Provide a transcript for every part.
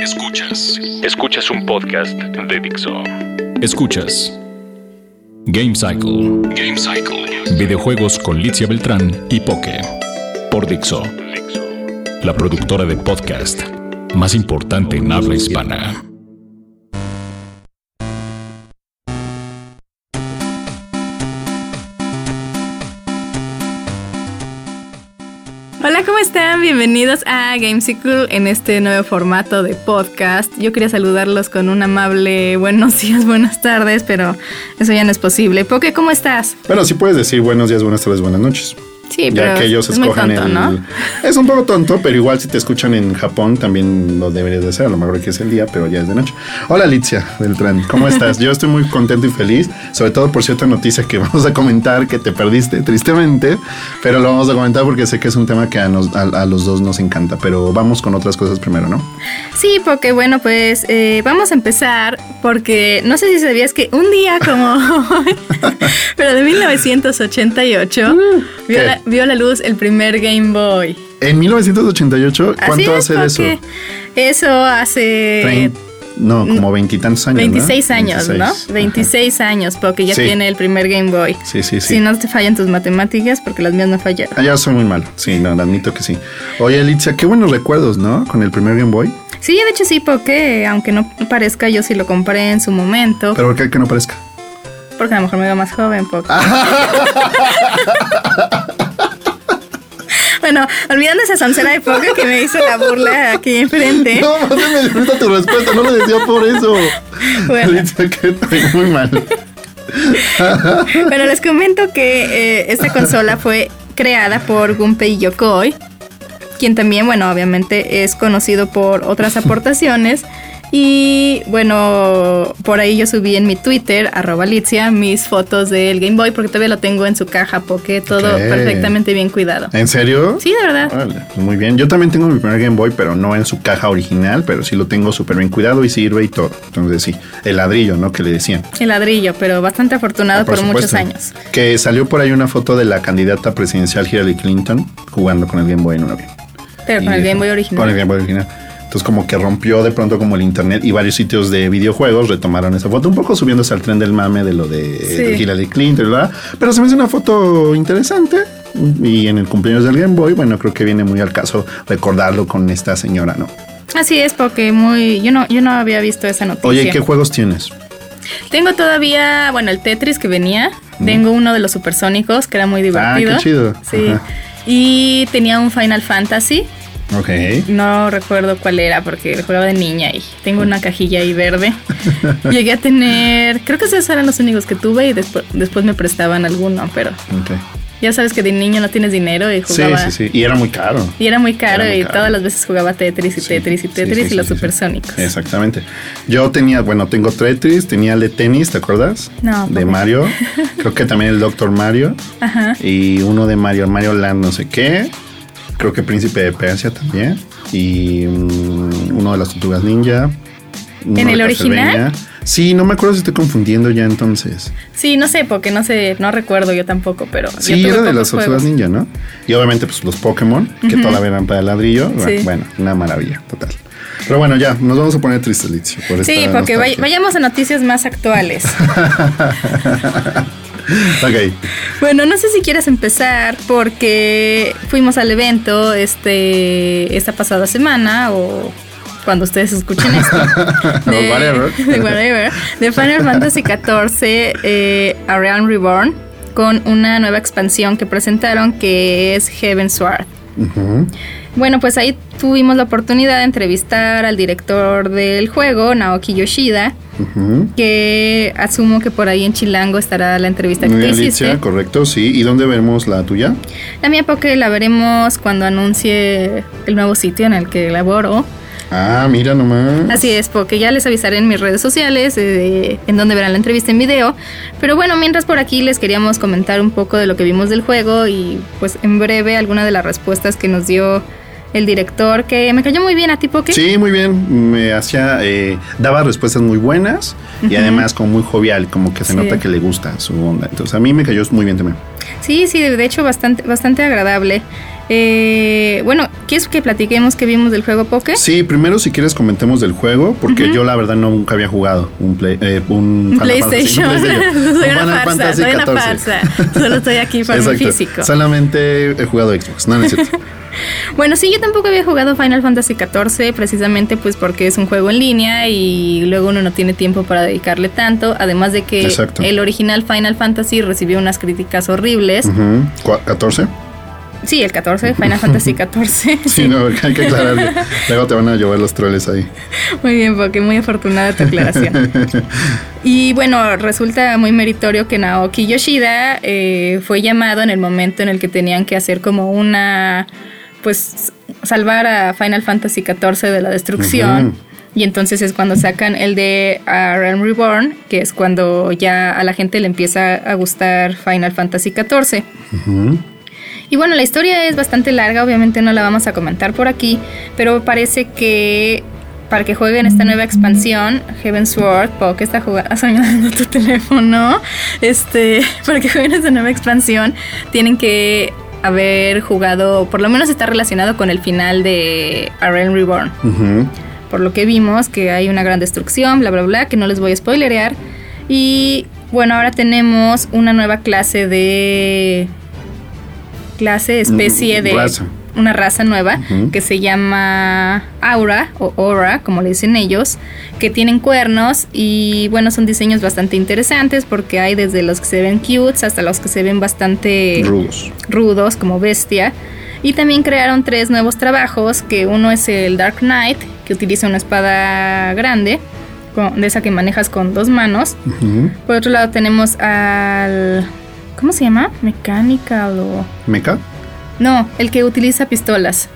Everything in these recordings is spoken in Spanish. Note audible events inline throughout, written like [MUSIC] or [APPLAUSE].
Escuchas. Escuchas un podcast de Dixo. Escuchas. Game Cycle. Game Cycle. Videojuegos con Litzia Beltrán y Poke. Por Dixo. La productora de podcast más importante en habla hispana. Hola, ¿cómo están? Bienvenidos a Gamesicle en este nuevo formato de podcast. Yo quería saludarlos con un amable buenos días, buenas tardes, pero eso ya no es posible. Poke, ¿cómo estás? Bueno, sí puedes decir buenos días, buenas tardes, buenas noches. Sí, ya pero que ellos es muy tonto, el. ¿no? Es un poco tonto, pero igual si te escuchan en Japón también lo deberías de hacer. A lo mejor que es el día, pero ya es de noche. Hola, Alicia Beltrán, ¿cómo estás? Yo estoy muy contento y feliz, sobre todo por cierta noticia que [LAUGHS] vamos a comentar que te perdiste, tristemente, pero lo vamos a comentar porque sé que es un tema que a, nos- a- a los dos nos encanta. Pero vamos con otras cosas primero, ¿no? Sí, porque bueno, pues eh, vamos a empezar porque no sé si sabías que un día como [LAUGHS] hoy, [LAUGHS] pero de 1988, vio, vio la luz el primer Game Boy. En 1988, Así ¿cuánto es, hace de eso? Eso hace no, como veintitantos años. ¿no? 26 años, ¿no? 26. 26 años, porque ya Sí. tiene el primer Game Boy. Sí, sí, sí. Si no te fallan tus matemáticas, porque las mías no fallaron. Ah, ya soy muy malo. Sí, no, admito que sí. Oye, Alicia, qué buenos recuerdos, ¿no? Con el primer Game Boy. Sí, de hecho sí, porque aunque no parezca, yo sí lo compré en su momento. Pero ¿por qué que no parezca? Porque a lo mejor me veo más joven, Poco. [LAUGHS] bueno, olvidando esa soncera de Poco que me hizo la burla aquí enfrente. No, no me disfruta tu respuesta, no lo decía por eso. Bueno. Muy mal. Pero les comento que eh, esta consola fue creada por Gunpei Yokoi, quien también, bueno, obviamente es conocido por otras aportaciones. Y bueno, por ahí yo subí en mi Twitter, arroba Litzia, mis fotos del Game Boy, porque todavía lo tengo en su caja, porque todo Ok. perfectamente bien cuidado. ¿En serio? Sí, de verdad. Órale, pues muy bien. Yo también tengo mi primer Game Boy, pero no en su caja original, pero sí lo tengo súper bien cuidado y sirve y todo. Entonces sí, el ladrillo, ¿no? Que le decían. El ladrillo, pero bastante afortunado Ah, por, muchos supuesto. años. Que salió por ahí una foto de la candidata presidencial Hillary Clinton jugando con el Game Boy en un avión. Pero con el Game Boy original. Con el Game Boy original. Entonces como que rompió de pronto como el internet y varios sitios de videojuegos retomaron esa foto, un poco subiéndose al tren del mame de lo de, Sí. de Hillary Clinton, ¿verdad? Pero se me hace una foto interesante y en el cumpleaños del Game Boy, bueno, creo que viene muy al caso recordarlo con esta señora, ¿no? Así es, porque muy, yo no, yo no había visto esa noticia. Oye, ¿qué juegos tienes? Tengo todavía, bueno, el Tetris que venía. Tengo uno de los supersónicos que era muy Ah, divertido. qué chido. Sí. Ajá. Y tenía un Final Fantasy. Ok. No recuerdo cuál era porque jugaba de niña y tengo una cajilla ahí verde. [LAUGHS] Llegué a tener, creo que esos eran los únicos que tuve y después, después me prestaban alguno, pero ok. ya sabes que de niño no tienes dinero y Sí, jugaba. sí, sí. Y era muy caro. Y era muy caro Era muy y caro. todas las veces jugaba Tetris y Sí, Tetris y sí, Tetris sí, y sí, los sí, sí. supersónicos. Exactamente. Yo tenía, bueno, tengo Tetris, tenía el de tenis, ¿te acuerdas? No, De. Mario. [LAUGHS] Creo que también el Doctor Mario. Ajá. Y uno de Mario, Mario Land, no sé qué. Creo que Príncipe de Persia también. Y mm, uno de las tortugas ninja. ¿En el original? Sí, no me acuerdo si estoy confundiendo ya entonces. Sí, no sé, porque no sé, no recuerdo yo tampoco, pero. Sí, era de las tortugas ninja, ¿no? Y obviamente, pues los Pokémon, que todavía eran para ladrillo. Sí. Bueno, una maravilla, total. Pero bueno, ya, nos vamos a poner tristes, Litzio, por Sí, esta porque nostalgia. vayamos a noticias más actuales. [LAUGHS] [LAUGHS] Ok. bueno, no sé si quieres empezar porque fuimos al evento este esta pasada semana o cuando ustedes escuchen esto. [LAUGHS] O whatever. [LAUGHS] de whatever, de Final Fantasy XIV eh, A Realm Reborn con una nueva expansión que presentaron que es Heaven Sword. Bueno, pues ahí tuvimos la oportunidad de entrevistar al director del juego, Naoki Yoshida, que asumo que por ahí en Chilango estará la entrevista que Muy te bien, hiciste. Litzia, correcto, sí. ¿Y dónde vemos la tuya? La mía porque la veremos cuando anuncie el nuevo sitio en el que laboro. Ah, mira nomás. Así es, porque ya les avisaré en mis redes sociales eh, en donde verán la entrevista en video. Pero bueno, mientras por aquí les queríamos comentar un poco de lo que vimos del juego y pues en breve alguna de las respuestas que nos dio el director, que me cayó muy bien a ti, Poke. Sí, muy bien. Me hacía, eh, daba respuestas muy buenas y además como muy jovial, como que se Sí. nota que le gusta su onda. Entonces a mí me cayó muy bien también. Sí, sí, de hecho bastante, bastante agradable. Eh, bueno, ¿quieres que platiquemos que vimos del juego Poké? Sí, primero si quieres comentemos del juego, porque yo la verdad nunca había jugado un, play, eh, un, PlayStation. [LAUGHS] soy una farsa, soy una farsa. Solo estoy aquí para físico. Solamente he jugado Xbox, no, no es cierto. [LAUGHS] Bueno, sí, yo tampoco había jugado Final Fantasy XIV precisamente pues porque es un juego en línea y luego uno no tiene tiempo para dedicarle tanto, además de que el original Final Fantasy recibió unas críticas horribles. ¿14? Sí, el 14, Final [LAUGHS] Fantasy 14. Sí, no, hay que [LAUGHS] aclararlo. Luego te van a llover los troles ahí. Muy bien, porque muy afortunada tu aclaración. [LAUGHS] y bueno, resulta muy meritorio que Naoki Yoshida eh, fue llamado en el momento en el que tenían que hacer como una pues salvar a Final Fantasy XIV de la destrucción. Y entonces es cuando sacan el de Realm Reborn, que es cuando ya a la gente le empieza a gustar Final Fantasy XIV. Y bueno, la historia es bastante larga, obviamente no la vamos a comentar por aquí, pero parece que para que jueguen esta nueva expansión, Heaven's Sword, que está jugando, [LAUGHS] soñando tu teléfono, este, [LAUGHS] para que jueguen esta nueva expansión, tienen que haber jugado, por lo menos está relacionado con el final de A Reborn. Por lo que vimos que hay una gran destrucción, bla, bla, bla, que no les voy a spoilerear. Y bueno, ahora tenemos una nueva clase de... Clase, especie de una raza nueva que se llama Aura o Aura, como le dicen ellos, que tienen cuernos y bueno, son diseños bastante interesantes porque hay desde los que se ven cutes hasta los que se ven bastante rudos, rudos como bestia. Y también crearon tres nuevos trabajos, que uno es el Dark Knight, que utiliza una espada grande, de esa que manejas con dos manos. Por otro lado tenemos al... ¿Cómo se llama? Mechanical o... ¿Mecha? No, el que utiliza pistolas.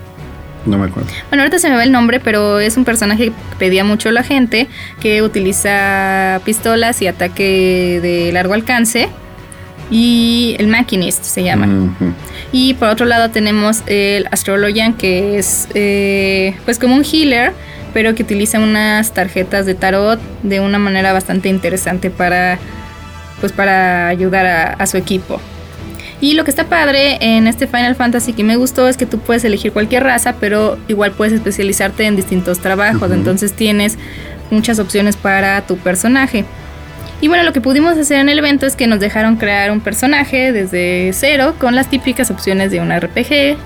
No me acuerdo. Bueno, ahorita se me va el nombre, pero es un personaje que pedía mucho la gente, que utiliza pistolas y ataque de largo alcance. Y el Machinist se llama. Y por otro lado tenemos el Astrologian, que es eh, pues como un healer, pero que utiliza unas tarjetas de tarot de una manera bastante interesante para, pues para ayudar a su equipo. Y lo que está padre en este Final Fantasy que me gustó es que tú puedes elegir cualquier raza, pero igual puedes especializarte en distintos trabajos. Entonces tienes muchas opciones para tu personaje. Y bueno, lo que pudimos hacer en el evento es que nos dejaron crear un personaje desde cero con las típicas opciones de un RPG,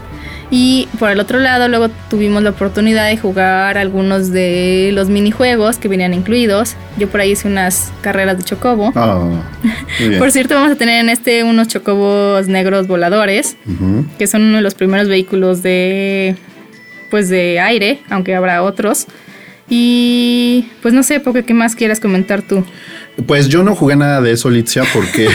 y por el otro lado, luego tuvimos la oportunidad de jugar algunos de los minijuegos que venían incluidos. Yo por ahí hice unas carreras de chocobo. Ah, [LAUGHS] por cierto, vamos a tener en este unos chocobos negros voladores, que son uno de los primeros vehículos de pues de aire, aunque habrá otros. Y pues no sé, porque qué más quieras comentar tú. Pues yo no jugué nada de eso, Litzia, porque.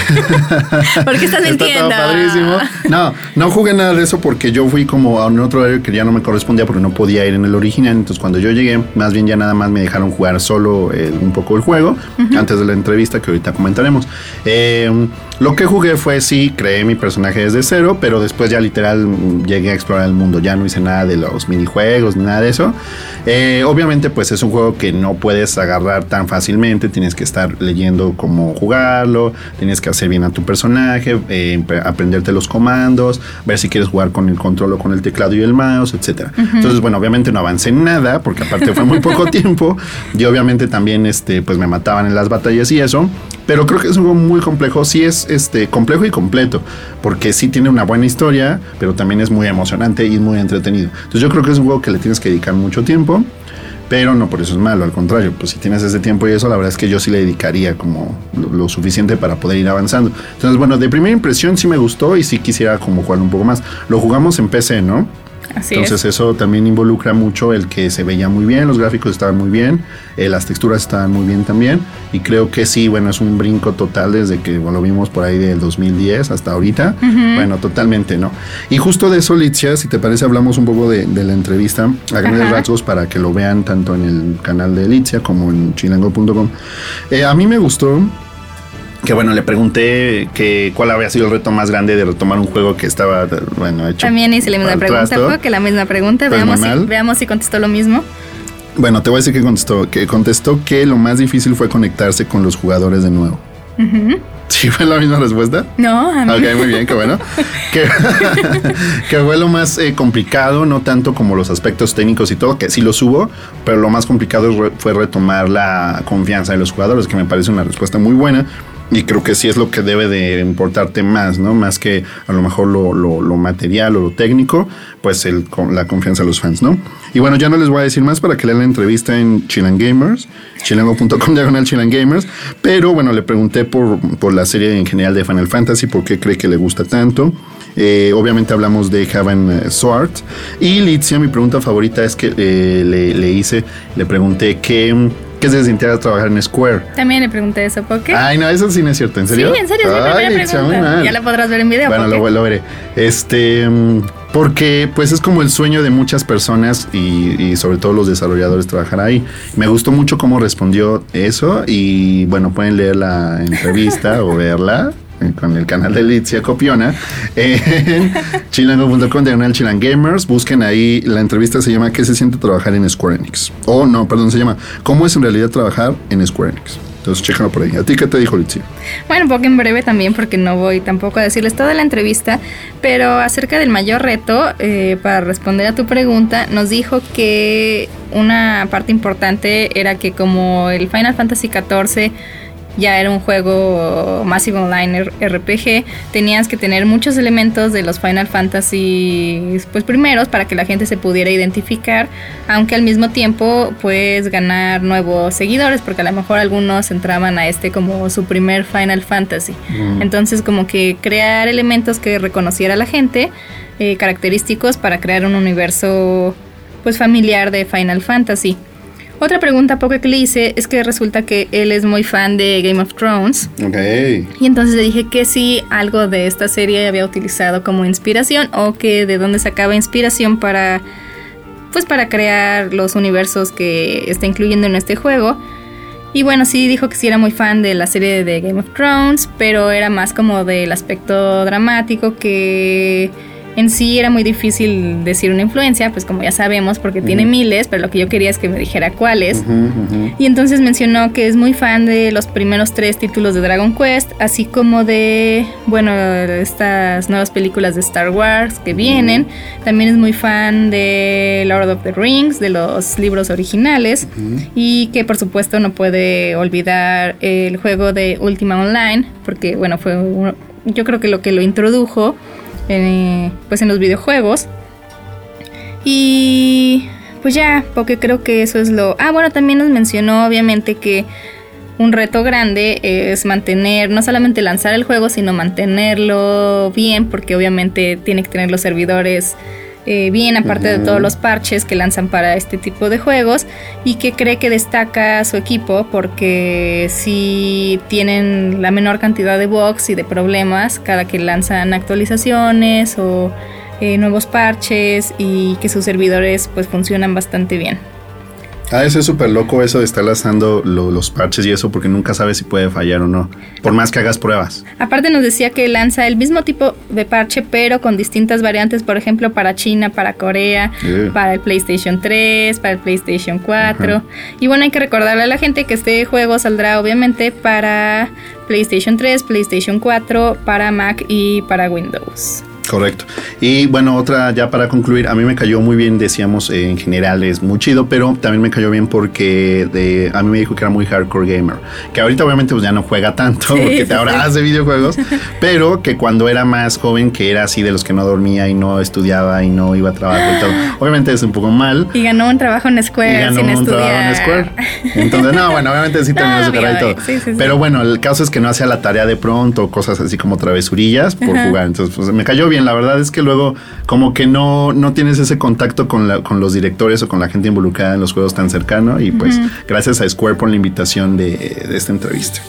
[LAUGHS] porque estás mintiendo. Está padrísimo. No, no jugué nada de eso porque yo fui como a un otro horario que ya no me correspondía porque no podía ir en el original. Entonces, cuando yo llegué, más bien ya nada más me dejaron jugar solo eh, un poco el juego antes de la entrevista que ahorita comentaremos. Eh, lo que jugué fue sí, creé mi personaje desde cero, pero después ya literal llegué a explorar el mundo. Ya no hice nada de los minijuegos ni nada de eso. Eh, obviamente, pues es un juego que no puedes agarrar tan fácilmente. Tienes que estar leyendo cómo jugarlo, tienes que hacer bien a tu personaje, eh, aprenderte los comandos, ver si quieres jugar con el control o con el teclado y el mouse, etcétera. Entonces, bueno, obviamente no avancé en nada, porque aparte fue muy poco [LAUGHS] tiempo. Y obviamente también este, pues me mataban en las batallas y eso. Pero creo que es un juego muy complejo. Sí es este, complejo y completo. Porque sí tiene una buena historia, pero también es muy emocionante y muy entretenido. Entonces yo creo que es un juego que le tienes que dedicar mucho tiempo. Pero no por eso es malo, al contrario, pues si tienes ese tiempo y eso, la verdad es que yo sí le dedicaría como lo, suficiente para poder ir avanzando. Entonces, bueno, de primera impresión sí me gustó y sí quisiera como jugar un poco más. Lo jugamos en PC, ¿no? Entonces eso también involucra mucho el que se veía muy bien, los gráficos estaban muy bien, eh, las texturas estaban muy bien también y creo que sí, bueno, es un brinco total desde que lo vimos por ahí del 2010 hasta ahorita. Bueno, totalmente, ¿no? Y justo de eso, Litzia, si te parece, hablamos un poco de, la entrevista a grandes rasgos para que lo vean tanto en el canal de Litzia como en chilango.com. Eh, a mí me gustó que bueno, le pregunté que cuál había sido el reto más grande de retomar un juego que estaba, bueno, hecho. También hice la misma pregunta, que la misma pregunta, pues veamos si, veamos si contestó lo mismo. Bueno, te voy a decir que contestó, que contestó que lo más difícil fue conectarse con los jugadores de nuevo. ¿Sí fue la misma respuesta? No, a mí. Ok, muy bien, qué bueno. que, [LAUGHS] que fue lo más eh, complicado, no tanto como los aspectos técnicos y todo, que sí los hubo, pero lo más complicado fue retomar la confianza de los jugadores, que me parece una respuesta muy buena. Y creo que sí es lo que debe de importarte más, ¿no? Más que a lo mejor lo, lo- material o lo técnico, pues la confianza de los fans, ¿no? Y bueno, ya no les voy a decir más para que lean la entrevista en Chilan Gamers, chilango.com [LAUGHS] diagonal Chilan Gamers, pero bueno, le pregunté por, por la serie en general de Final Fantasy, por qué cree que le gusta tanto. Eh, obviamente hablamos de Heaven eh, Sword. Y Litzia, mi pregunta favorita es que eh, le, le hice, le pregunté qué, qué se sentía trabajar en Square. También le pregunté eso, ¿por qué? Ay, no, eso sí no es cierto, ¿en sí, serio? en serio, es mi Ay, primera pregunta. Ya la podrás ver en video. Bueno, lo, lo veré. Este, mm, porque pues es como el sueño de muchas personas y, y sobre todo los desarrolladores trabajar ahí. Me gustó mucho cómo respondió eso y bueno, pueden leer la entrevista [LAUGHS] o verla con el canal de Litzia Copiona [LAUGHS] en chilango.com diagonal Chilan Gamers. Busquen ahí, la entrevista se llama ¿Qué se siente trabajar en Square Enix? O no, perdón, se llama ¿Cómo es en realidad trabajar en Square Enix? Entonces, chécalo por ahí. ¿A ti qué te dijo Litzia? Bueno, un poco en breve también, porque no voy tampoco a decirles toda la entrevista, pero acerca del mayor reto, eh, para responder a tu pregunta, nos dijo que una parte importante era que como el Final Fantasy XIV ya era un juego Massive Online RPG, tenías que tener muchos elementos de los Final Fantasy pues primeros para que la gente se pudiera identificar, aunque al mismo tiempo pues ganar nuevos seguidores, porque a lo mejor algunos entraban a este como su primer Final Fantasy. Entonces como que crear elementos que reconociera la gente, eh, característicos para crear un universo pues familiar de Final Fantasy. Otra pregunta poco que le hice es que resulta que él es muy fan de Game of Thrones. Ok. Y entonces le dije que si algo de esta serie había utilizado como inspiración o que de dónde sacaba inspiración para pues para crear los universos que está incluyendo en este juego. Y bueno, sí dijo que sí era muy fan de la serie de Game of Thrones, pero era más como del aspecto dramático que en sí era muy difícil decir una influencia, pues como ya sabemos, porque tiene miles, pero lo que yo quería es que me dijera cuáles. Y entonces mencionó que es muy fan de los primeros tres títulos de Dragon Quest, así como de, bueno, estas nuevas películas de Star Wars que vienen. También es muy fan de Lord of the Rings, de los libros originales. Y que por supuesto no puede olvidar el juego de Ultima Online, porque bueno, fue yo creo que lo que lo introdujo eh, pues en los videojuegos. Y pues ya, porque creo que eso es lo... Ah, bueno, también nos mencionó obviamente que un reto grande es mantener, no solamente lanzar el juego, sino mantenerlo bien, porque obviamente tiene que tener los servidores eh, bien, aparte de todos los parches que lanzan para este tipo de juegos, y que cree que destaca su equipo porque si tienen la menor cantidad de bugs y de problemas cada que lanzan actualizaciones o eh, nuevos parches y que sus servidores pues funcionan bastante bien. Ah, eso es súper loco eso de estar lanzando lo- los parches y eso porque nunca sabes si puede fallar o no. Por más que hagas pruebas. Aparte nos decía que lanza el mismo tipo de parche, pero con distintas variantes, por ejemplo, para China, para Corea, Eh. para el PlayStation 3, para el PlayStation 4. Ajá. Y bueno, hay que recordarle a la gente que este juego saldrá obviamente para PlayStation 3, PlayStation 4, para Mac y para Windows. Correcto. Y bueno, otra ya para concluir, a mí me cayó muy bien, decíamos eh, en general es muy chido, pero también me cayó bien porque de, a mí me dijo que era muy hardcore gamer, que ahorita obviamente pues ya no juega tanto Sí, porque sí, ahora sí. hace videojuegos, [LAUGHS] pero que cuando era más joven, que era así de los que no dormía y no estudiaba y no iba a trabajar y todo, [GASPS] obviamente es un poco mal. Y ganó un trabajo en Y Square ganó sin un estudiar. trabajo en Square. Entonces, no, bueno, obviamente sí [LAUGHS] terminó No, su carrera y todo. Pero bueno, el caso es que no hacía la tarea de pronto, cosas así como travesurillas por Ajá. jugar. Entonces, pues me cayó bien. La verdad es que luego, como que no, no tienes ese contacto con, la- con los directores o con la gente involucrada en los juegos tan cercano. Y pues, gracias a Square por la invitación de, de esta entrevista.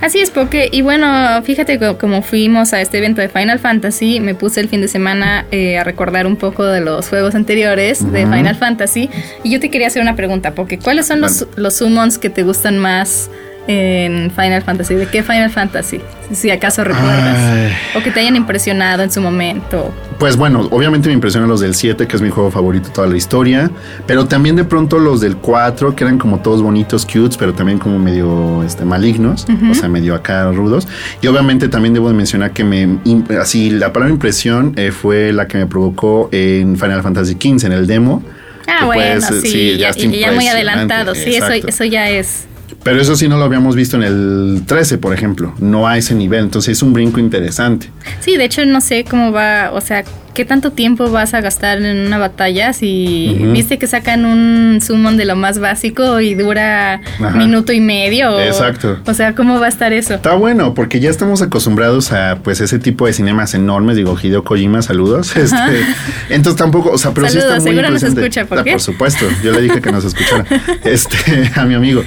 Así es, porque, y bueno, fíjate co- como fuimos a este evento de Final Fantasy, me puse el fin de semana eh, a recordar un poco de los juegos anteriores de Final Fantasy, y yo te quería hacer una pregunta, porque ¿cuáles son los, los summons que te gustan más en Final Fantasy? ¿De qué Final Fantasy? Si acaso recuerdas. Ay. O que te hayan impresionado en su momento. Pues bueno, obviamente me impresionan los del 7, que es mi juego favorito de toda la historia. Pero también de pronto los del 4, que eran como todos bonitos, cutes, pero también como medio este, malignos. O sea, medio acá rudos. Y obviamente también debo de mencionar que me. Así, la palabra impresión eh, fue la que me provocó en Final Fantasy XV, en el demo. Ah, bueno, pues, eh, sí, ya, está y ya muy adelantado. Sí, eso, eso ya es. Pero eso sí no lo habíamos visto en el 13, por ejemplo. No a ese nivel. Entonces es un brinco interesante. Sí, de hecho no sé cómo va, o sea, qué tanto tiempo vas a gastar en una batalla si viste que sacan un summon de lo más básico y dura Ajá. minuto y medio. Exacto. O sea, ¿cómo va a estar eso? Está bueno, porque ya estamos acostumbrados a pues ese tipo de cinemas enormes. Digo, Hideo Kojima, saludos. Este, entonces tampoco, o sea, pero sí Saludos, está muy seguro nos escucha, ¿por Ah, qué? Por supuesto, yo le dije que nos escuchara. [LAUGHS] este, a mi amigo.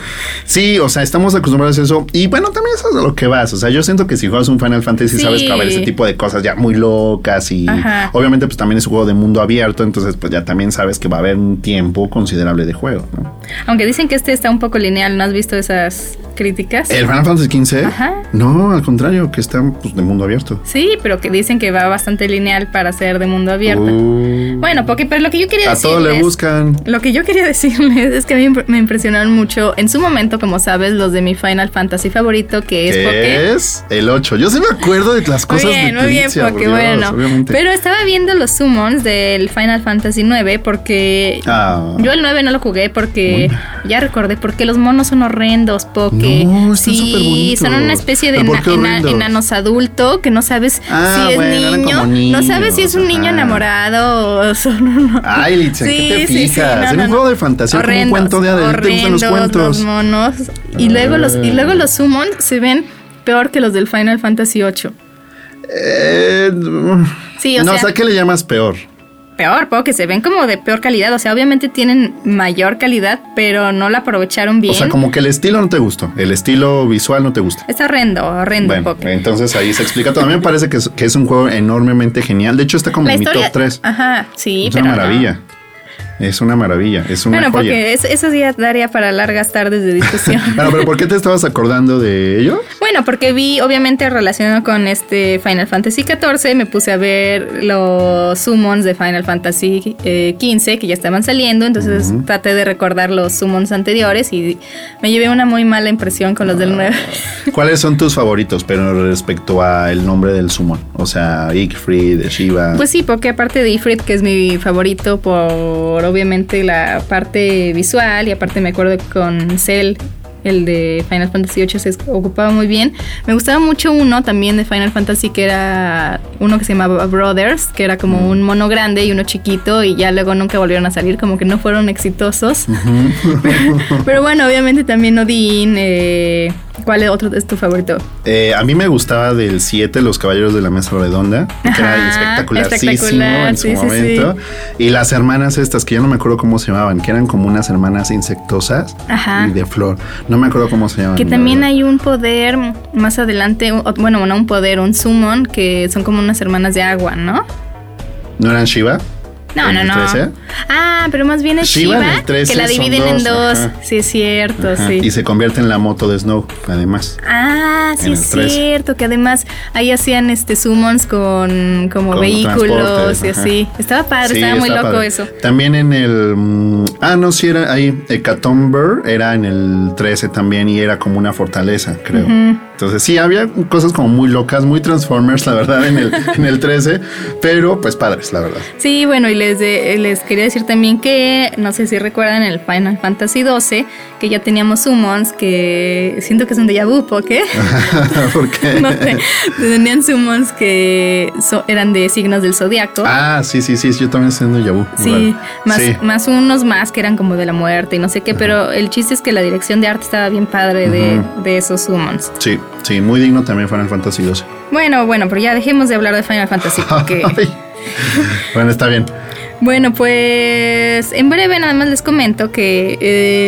Sí, o sea, estamos acostumbrados a eso. Y bueno, también eso es a lo que vas. O sea, yo siento que si juegas un Final Fantasy Sí. sabes que va a haber ese tipo de cosas ya muy locas y Ajá. Obviamente pues también es un juego de mundo abierto, entonces pues ya también sabes que va a haber un tiempo considerable de juego, ¿no? Aunque dicen que este está un poco lineal, ¿no has visto esas críticas? El Final Fantasy XV, Ajá. no, al contrario, que está pues, de mundo abierto. Sí, pero que dicen que va bastante lineal para ser de mundo abierto. Uh, Bueno, porque pero lo que yo quería a todo le buscan. Lo que yo quería [LAUGHS] decirles es que a mí me impresionaron mucho en su momento, como sabes, los de mi Final Fantasy favorito, que es Poké. ¿Qué es? El 8. Yo sí me acuerdo de las Muy cosas bien, de muy bien, Dios, bueno. obviamente. Pero estaba viendo los summons del Final Fantasy 9 porque Ah. yo el 9 no lo jugué porque ya recordé porque los monos son horrendos, porque No, sí, son una especie de ¿Pero por ena- ena- enanos adulto que no sabes Ah, si es bueno, niño, no sabes si es un niño enamorado o son unos- Ay, Litzen, ¿qué te Sí, sí, sí, fijas? no, no, un juego de fantasía, como un cuento de hadas. ¿Te gustan los cuentos? los monos y luego los y luego los summons se ven peor que los del Final Fantasy 8. Eh, Sí, o no, sea- ¿qué le llamas peor? Peor, porque se ven como de peor calidad. O sea, obviamente tienen mayor calidad, pero no la aprovecharon bien. O sea, como que el estilo no te gustó. El estilo visual no te gusta. Es horrendo, horrendo Bueno, Poké. entonces ahí se explica todo. A mí me parece que es, que es un juego enormemente genial. De hecho, está como La en mi historia. top 3. Ajá, sí, es pero. una no. Es una maravilla. Es una Bueno, joya. porque es- eso ya daría para largas tardes de discusión. [LAUGHS] Bueno, pero ¿por qué te estabas acordando de ello? Bueno, porque vi, obviamente, relacionado con este Final Fantasy XIV, me puse a ver los summons de Final Fantasy eh, XV que ya estaban saliendo, entonces traté de recordar los summons anteriores y me llevé una muy mala impresión con los del 9. [LAUGHS] ¿Cuáles son tus favoritos, pero respecto a el nombre del summon? O sea, Igfrid, Shiva. Pues sí, porque aparte de Ifrit, que es mi favorito por obviamente la parte visual y aparte me acuerdo con Cell, el de Final Fantasy VIII, se ocupaba muy bien. Me gustaba mucho uno también de Final Fantasy que era uno que se llamaba Brothers, que era como un mono grande y uno chiquito y ya luego nunca volvieron a salir, como que no fueron exitosos. [LAUGHS] Pero bueno, obviamente también Odin. Eh, ¿Cuál otro es tu favorito? Eh, a mí me gustaba del 7, Los Caballeros de la Mesa Redonda, que era Ajá, espectacularísimo espectacular, en su sí, sí, momento. Y las hermanas estas, que ya no me acuerdo cómo se llamaban, que eran como unas hermanas insectosas Ajá. y de flor. No me acuerdo cómo se llamaban. Que también hay un poder más adelante, bueno, no un poder, un summon, que son como unas hermanas de agua, ¿no? ¿No eran Shiva? No, ¿En no, no. 13? Ah, pero más bien es Shiva Shiva, en el 13 que la dividen dos, en dos. ajá. Sí, es cierto, Ajá, sí. Y se convierte en la moto de Snow, además. Ah, sí es el 13. cierto, que además ahí hacían este summons con como Con vehículos y así. Estaba padre, Sí, estaba muy loco padre. eso. También en el. mm, ah, no, sí, era ahí. Hecatomber era en el 13 también y era como una fortaleza, creo. Entonces, sí, había cosas como muy locas, muy Transformers, la verdad, en el, en el 13, pero pues padres, la verdad. Sí, bueno, y les, de- les quería decir también que, no sé si recuerdan el Final Fantasy XII, que ya teníamos summons, que siento que es un déjà vu, ¿por qué? [LAUGHS] [LAUGHS] No sé, tenían summons que so- eran de signos del zodiaco. Ah, sí, sí, sí, yo también estoy haciendo Yabu. Sí, más, Sí. más unos más que eran como de la muerte y no sé qué, pero el chiste es que la dirección de arte estaba bien padre de, de esos summons. Sí, sí, muy digno también Final Fantasy 12. Bueno, bueno, pero ya dejemos de hablar de Final Fantasy [LAUGHS] porque... bueno, está bien. Bueno, pues en breve nada más les comento que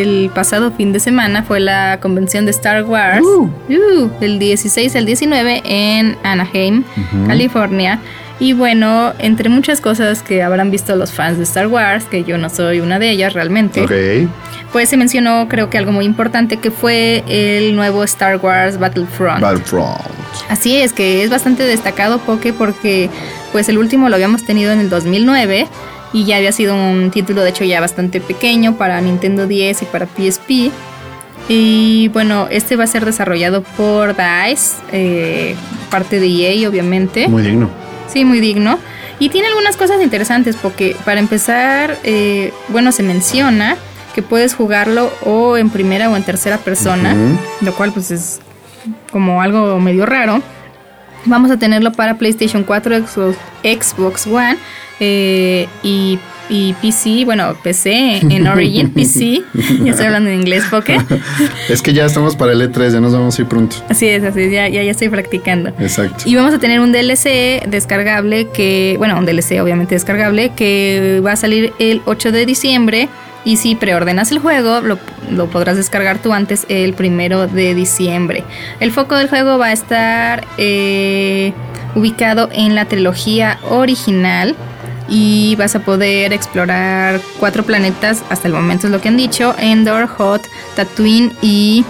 el pasado fin de semana fue la convención de Star Wars Uh. uh, del 16 al 19 en Anaheim, California. Y bueno, entre muchas cosas que habrán visto los fans de Star Wars, que yo no soy una de ellas realmente, pues se mencionó creo que algo muy importante que fue el nuevo Star Wars Battlefront. Battlefront. Así es, que es bastante destacado Poke porque pues el último lo habíamos tenido en el 2009 y ya había sido un título de hecho ya bastante pequeño para Nintendo 10 y para PSP. Y bueno, este va a ser desarrollado por DICE, eh, parte de EA obviamente. Muy digno. Sí, muy digno. Y tiene algunas cosas interesantes porque para empezar, eh, bueno, se menciona que puedes jugarlo o en primera o en tercera persona, lo cual pues es como algo medio raro. Vamos a tenerlo para PlayStation 4, Xbox, One eh, y y PC, bueno, PC en [LAUGHS] Origin, PC. ya [LAUGHS] estoy hablando en inglés, Poké. [LAUGHS] es que ya estamos para el E3, ya nos vamos a ir pronto. Así es, así es, ya, ya, ya estoy practicando. Exacto. Y vamos a tener un DLC descargable que, bueno, un DLC obviamente descargable que va a salir el 8 de diciembre. Y si preordenas el juego, lo, lo, podrás descargar tú antes el primero de diciembre. El foco del juego va a estar eh, ubicado en la trilogía original y vas a poder explorar cuatro planetas, hasta el momento es lo que han dicho, Endor, Hot, Tatooine y...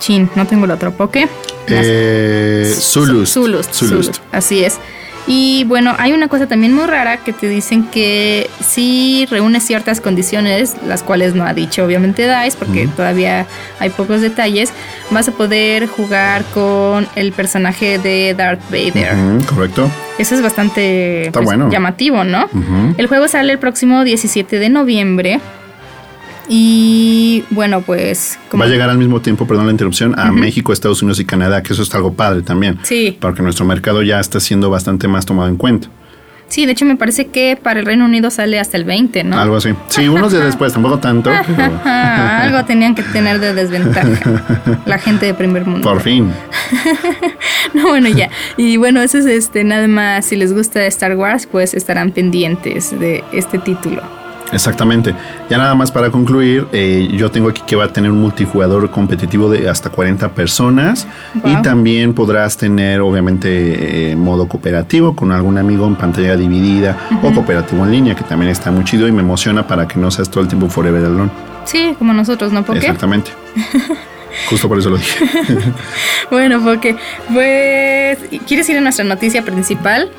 Chin, no tengo el otro poke. Eh, Zulus. Zulus. Zulus. Así es. Y bueno, hay una cosa también muy rara que te dicen que si reúne ciertas condiciones, las cuales no ha dicho obviamente DICE, porque todavía hay pocos detalles, vas a poder jugar con el personaje de Darth Vader. correcto. Eso es bastante pues, llamativo, ¿no? El juego sale el próximo 17 de noviembre. Y bueno, pues... Va a llegar al mismo tiempo, perdón la interrupción, a México, Estados Unidos y Canadá, que eso está algo padre también. Sí. Porque nuestro mercado ya está siendo bastante más tomado en cuenta. Sí, de hecho me parece que para el Reino Unido sale hasta el 20, ¿no? Algo así. Sí, unos días después, tampoco tanto. [LAUGHS] Algo tenían que tener de desventaja [LAUGHS] la gente de primer mundo. Por fin. [LAUGHS] no, bueno, ya. Y bueno, eso es este, nada más. Si les gusta Star Wars, pues estarán pendientes de este título. Exactamente. Ya nada más para concluir, eh, yo tengo aquí que va a tener un multijugador competitivo de hasta 40 personas y también podrás tener obviamente eh, modo cooperativo con algún amigo en pantalla dividida o cooperativo en línea que también está muy chido y me emociona para que no seas todo el tiempo forever alone. Sí, como nosotros, ¿no? ¿Por Exactamente. [LAUGHS] Justo por eso lo dije. [LAUGHS] bueno, porque pues ¿quieres ir a nuestra noticia principal?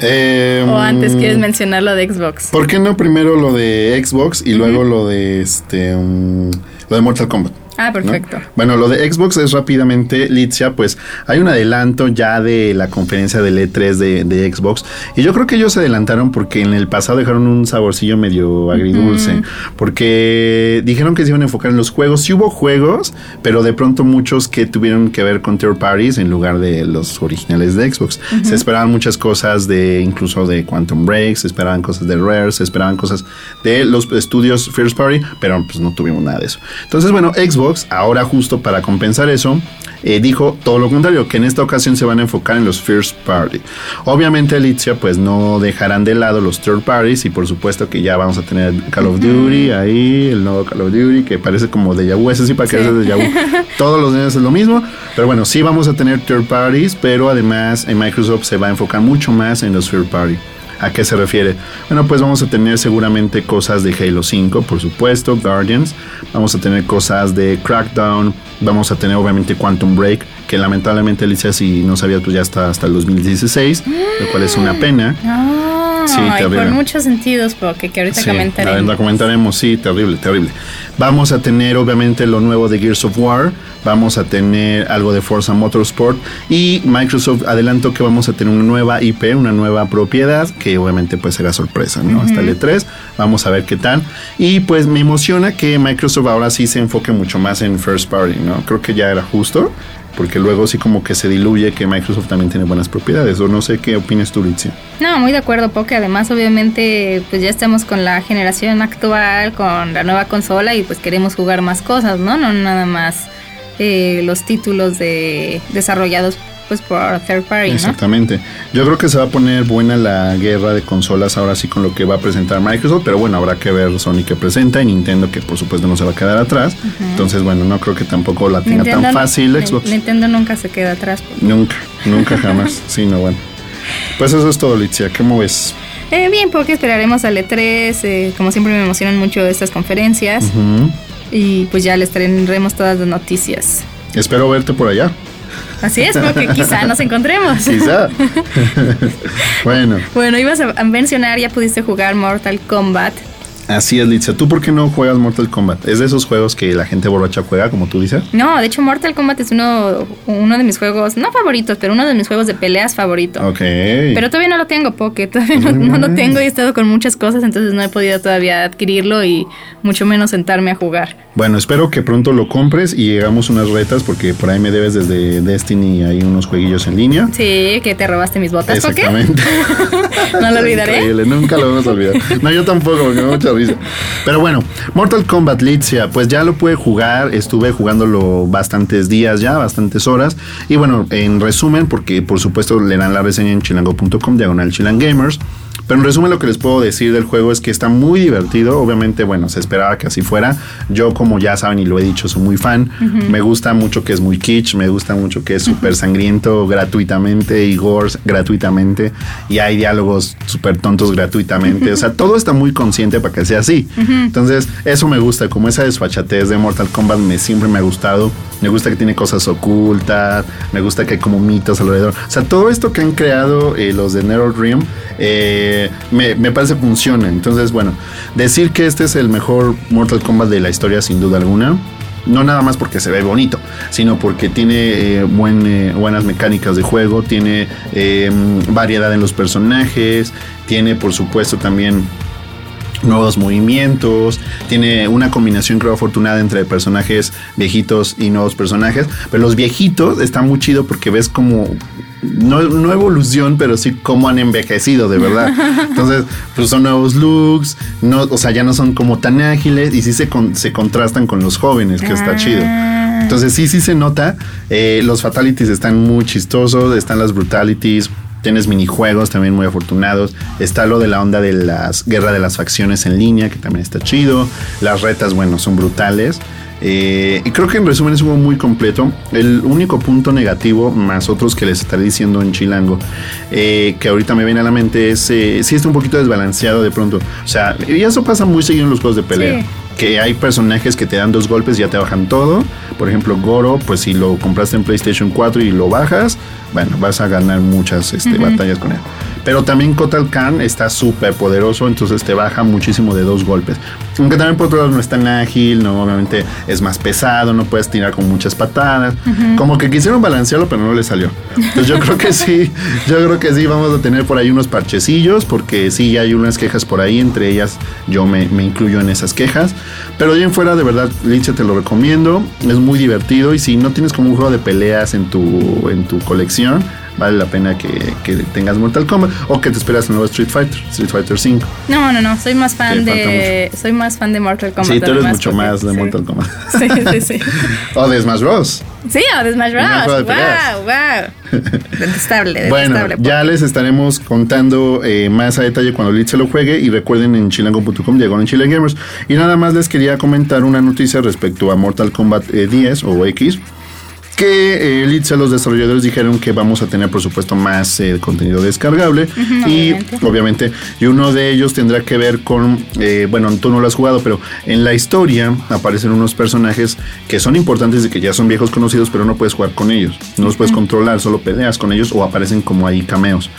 Eh, ¿O antes quieres mencionar lo de Xbox? ¿Por qué no primero lo de Xbox y luego lo de este um, lo de Mortal Kombat? Ah, perfecto. Bueno, lo de Xbox es rápidamente, Litzia, pues hay un adelanto ya de la conferencia del E3 de, Xbox. Y yo creo que ellos se adelantaron porque en el pasado dejaron un saborcillo medio agridulce. Porque dijeron que se iban a enfocar en los juegos. Sí hubo juegos, pero de pronto muchos que tuvieron que ver con third parties en lugar de los originales de Xbox. Se esperaban muchas cosas de incluso de Quantum Break, se esperaban cosas de Rare, se esperaban cosas de los estudios First Party, pero pues no tuvimos nada de eso. Entonces, bueno, Xbox ahora justo para compensar eso, eh, dijo todo lo contrario, que en esta ocasión se van a enfocar en los first party. Obviamente Alicia pues no dejarán de lado los third parties y por supuesto que ya vamos a tener Call of Duty ahí, el nuevo Call of Duty que parece como de Yahoo, ese sí para que sí. de Yahoo. [LAUGHS] Todos los días es lo mismo, pero bueno, sí vamos a tener third parties, pero además en Microsoft se va a enfocar mucho más en los first party. ¿A qué se refiere? Bueno, pues vamos a tener seguramente cosas de Halo 5, por supuesto, Guardians. Vamos a tener cosas de Crackdown. Vamos a tener obviamente Quantum Break, que lamentablemente Alicia si no sabía pues ya está hasta el 2016, lo cual es una pena. Sí, terrible. Por muchos sentidos, porque que ahorita comentaremos. Ahorita comentaremos, sí, terrible, terrible. Vamos a tener obviamente lo nuevo de Gears of War, vamos a tener algo de Forza Motorsport y Microsoft adelantó que vamos a tener una nueva IP, una nueva propiedad, que obviamente pues será sorpresa, ¿no? Hasta el E3, vamos a ver qué tal. Y pues me emociona que Microsoft ahora sí se enfoque mucho más en First Party, ¿no? Creo que ya era justo porque luego sí como que se diluye que Microsoft también tiene buenas propiedades, o no sé qué opinas tú, Litzia. No, muy de acuerdo, porque además obviamente pues ya estamos con la generación actual, con la nueva consola y pues queremos jugar más cosas, ¿no? No nada más eh, los títulos de desarrollados pues por third party. Exactamente. Yo creo que se va a poner buena la guerra de consolas ahora sí con lo que va a presentar Microsoft, pero bueno, habrá que ver Sony que presenta y Nintendo que por supuesto no se va a quedar atrás. Entonces, bueno, no creo que tampoco la tenga tan fácil Xbox. Nintendo nunca se queda atrás. Nunca, nunca jamás. [LAUGHS] sí, no, bueno. Pues eso es todo, Litzia. ¿Cómo ves? Eh, bien, porque esperaremos al E3. eh, como siempre me emocionan mucho estas conferencias. Y pues ya les traeremos todas las noticias. Espero verte por allá. Así es, porque quizá nos encontremos. Quizá. [LAUGHS] bueno, Bueno, ibas a a mencionar, ya pudiste jugar Mortal Kombat. Así es, Litzia. ¿Tú por qué no juegas Mortal Kombat? ¿Es de esos juegos que la gente borracha juega, como tú dices? No, de hecho Mortal Kombat es uno, uno de mis juegos, no favoritos, pero uno de mis juegos de peleas favorito. Ok. Pero todavía no lo tengo, porque todavía no, no lo tengo y he estado con muchas cosas, entonces no he podido todavía adquirirlo y mucho menos sentarme a jugar. Bueno, espero que pronto lo compres y llegamos unas retas porque por ahí me debes desde Destiny hay unos jueguillos en línea. Sí, que te robaste mis botas, ¿por qué? Exactamente. [LAUGHS] No lo [LAUGHS] olvidaré. Increíble, nunca lo vamos a olvidar. No, yo tampoco, porque me da mucha Pero bueno, Mortal Kombat Litzia, pues ya lo pude jugar, estuve jugándolo bastantes días ya, bastantes horas. Y bueno, en resumen, porque por supuesto le dan la reseña en chilango.com, diagonal chilangamers. Pero en resumen lo que les puedo decir del juego es que está muy divertido. Obviamente, bueno, se esperaba que así fuera. Yo, como ya saben y lo he dicho, soy muy fan. Me gusta mucho que es muy kitsch, me gusta mucho que es súper sangriento gratuitamente y gore gratuitamente. Y hay diálogos súper tontos gratuitamente. O sea, todo está muy consciente para que sea así. Entonces, eso me gusta, como esa desfachatez de Mortal Kombat me siempre me ha gustado. Me gusta que tiene cosas ocultas, me gusta que hay como mitos alrededor. O sea, todo esto que han creado eh, los de NetherRealm eh, me, me parece funciona. Entonces, bueno, decir que este es el mejor Mortal Kombat de la historia sin duda alguna. No nada más porque se ve bonito, sino porque tiene eh, buen, eh, buenas mecánicas de juego, tiene eh, variedad en los personajes, tiene por supuesto también nuevos movimientos, tiene una combinación creo afortunada entre personajes viejitos y nuevos personajes, pero los viejitos está muy chido porque ves como no, no evolución, pero sí cómo han envejecido de verdad. [LAUGHS] Entonces, pues son nuevos looks, no, o sea, ya no son como tan ágiles y sí se, con- se contrastan con los jóvenes, que está chido. Entonces sí, sí se nota. Eh, los fatalities están muy chistosos, están las brutalities. Tienes minijuegos también muy afortunados. Está lo de la onda de las guerra de las facciones en línea, que también está chido. Las retas, bueno, son brutales. Eh, y creo que en resumen es un juego muy completo. El único punto negativo, más otros que les estaré diciendo en Chilango, eh, que ahorita me viene a la mente es eh, sí está un poquito desbalanceado de pronto. O sea, y eso pasa muy seguido en los juegos de pelea. Sí. Que hay personajes que te dan dos golpes y ya te bajan todo. Por ejemplo, Goro, pues si lo compraste en PlayStation 4 y lo bajas, bueno, vas a ganar muchas este, batallas con él. Pero también Kotal Khan está súper poderoso, entonces te baja muchísimo de dos golpes. Aunque también por otro lado no es tan ágil, no, obviamente es más pesado, no puedes tirar con muchas patadas. Como que quisieron balancearlo, pero no le salió. Entonces yo creo que sí, yo creo que sí vamos a tener por ahí unos parchecillos, porque sí hay unas quejas por ahí, entre ellas yo me, me incluyo en esas quejas. Pero bien fuera, de verdad, Licha te lo recomiendo, es muy divertido y si no tienes como un juego de peleas en tu, en tu colección, vale la pena que, que tengas Mortal Kombat o que te esperas el nuevo Street Fighter, Street Fighter 5. No, no, no, soy más fan de soy más fan de Mortal Kombat. Sí, tú eres mucho porque- más de sí. Mortal Kombat. [LAUGHS] Sí, sí, sí. [LAUGHS] o de Smash Bros. Sí, o de Smash Un Bros. Wow, wow. Detestable, [LAUGHS] Bueno, detestable. ya les estaremos contando eh, más a detalle cuando Litz se lo juegue y recuerden en chilango.com llegó en Chile Gamers. Y nada más les quería comentar una noticia respecto a Mortal Kombat eh, 10 o X. Que eh, los desarrolladores dijeron que vamos a tener por supuesto más eh, contenido descargable. Y obviamente. obviamente y uno de ellos tendrá que ver con eh, bueno tú no lo has jugado pero en la historia aparecen unos personajes que son importantes y que ya son viejos conocidos pero no puedes jugar con ellos. No los puedes controlar solo peleas con ellos o aparecen como ahí cameos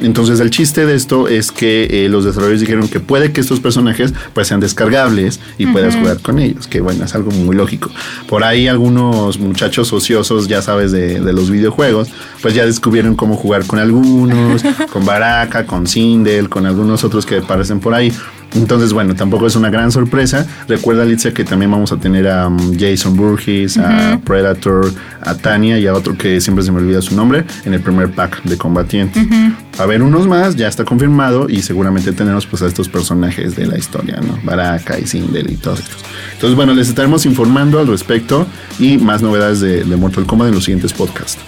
entonces el chiste de esto es que eh, los desarrolladores dijeron que puede que estos personajes pues sean descargables y puedas jugar con ellos, que bueno, es algo muy lógico. Por ahí algunos muchachos ociosos, ya sabes, de, de los videojuegos, pues ya descubrieron cómo jugar con algunos, [LAUGHS] con Baraka, con Sindel, con algunos otros que aparecen por ahí. Entonces, bueno, tampoco es una gran sorpresa. Recuerda, Alicia, que también vamos a tener a um, Jason Burgess, a Predator, a Tania y a otro que siempre se me olvida su nombre en el primer pack de combatientes. A ver, unos más, ya está confirmado y seguramente tenemos pues a estos personajes de la historia, ¿no? Baraka y Sindel y todos estos. Entonces, bueno, les estaremos informando al respecto y más novedades de, de Mortal Kombat en los siguientes podcasts.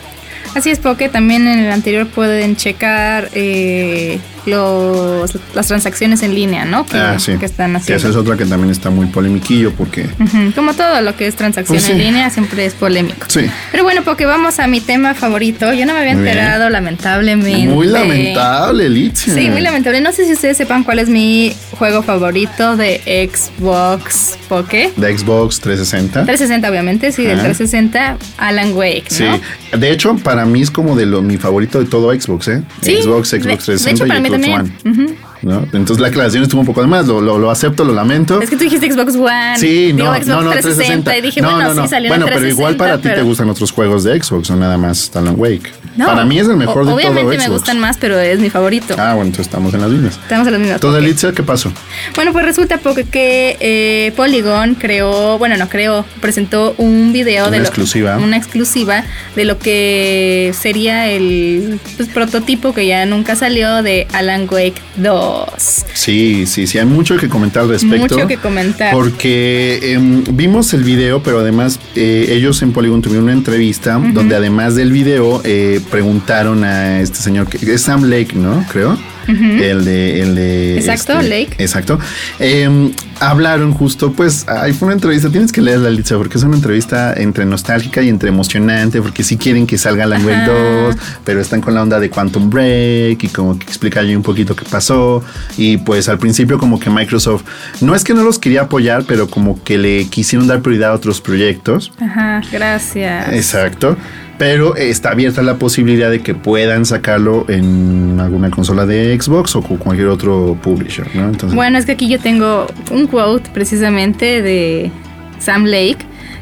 Así es, porque también en el anterior pueden checar eh, los, las transacciones en línea, ¿no? Que, ah, sí. que están Que haciendo. esa es otra que también está muy polemiquillo porque... Como todo lo que es transacción Pues sí. en línea siempre es polémico. Sí. Pero bueno, porque vamos a mi tema favorito. Yo no me había enterado, lamentablemente. Muy lamentable, Litzia. Sí, muy lamentable. No sé si ustedes sepan cuál es mi juego favorito de Xbox Poke. De Xbox 360. 360, obviamente, sí, del Ajá. 360, Alan Wake, Sí, ¿no? de hecho, para mí es como de lo, mi favorito de todo Xbox, ¿eh? Sí, Xbox, de- Xbox de 360 hecho, para y mí Xbox también. One. Ujú. ¿No? Entonces la aclaración estuvo un poco de más, lo, lo, lo acepto, lo lamento. Es que tú dijiste Xbox One. Sí, digo, no, Xbox no, no, 360, y dije, no, bueno, no, no. sí salió Bueno, en pero igual 360, para ti te gustan otros juegos de Xbox, no nada más Alan Wake. No, para mí es el mejor o- de todo Obviamente Xbox. me gustan más, pero es mi favorito. Ah, bueno, entonces estamos en las mismas. Estamos en los mismos. Entonces. Alicia, ¿qué pasó? Bueno, pues resulta que eh, Polygon creó, bueno, no creó, presentó un video Una de lo- exclusiva. una exclusiva de lo que sería el pues, prototipo que ya nunca salió de Alan Wake 2. Sí, sí, sí, hay mucho que comentar al respecto. Mucho que comentar. Porque em, vimos el video, pero además eh, ellos en Polygon tuvieron una entrevista donde además del video eh, preguntaron a este señor, que es Sam Lake, ¿no? Creo. El de... El de Exacto, este, Lake. Exacto. Em, hablaron justo, pues, ahí fue una entrevista, tienes que leerla, Litza, porque es una entrevista entre nostálgica y entre emocionante, porque sí quieren que salga la Wake Ajá. 2, pero están con la onda de Quantum Break y como que explica ahí un poquito qué pasó. Y pues al principio como que Microsoft, no es que no los quería apoyar, pero como que le quisieron dar prioridad a otros proyectos. Ajá, gracias. Exacto. Pero está abierta la posibilidad de que puedan sacarlo en alguna consola de Xbox o con cualquier otro publisher, ¿no? Entonces, Bueno, es que aquí yo tengo un quote precisamente de Sam Lake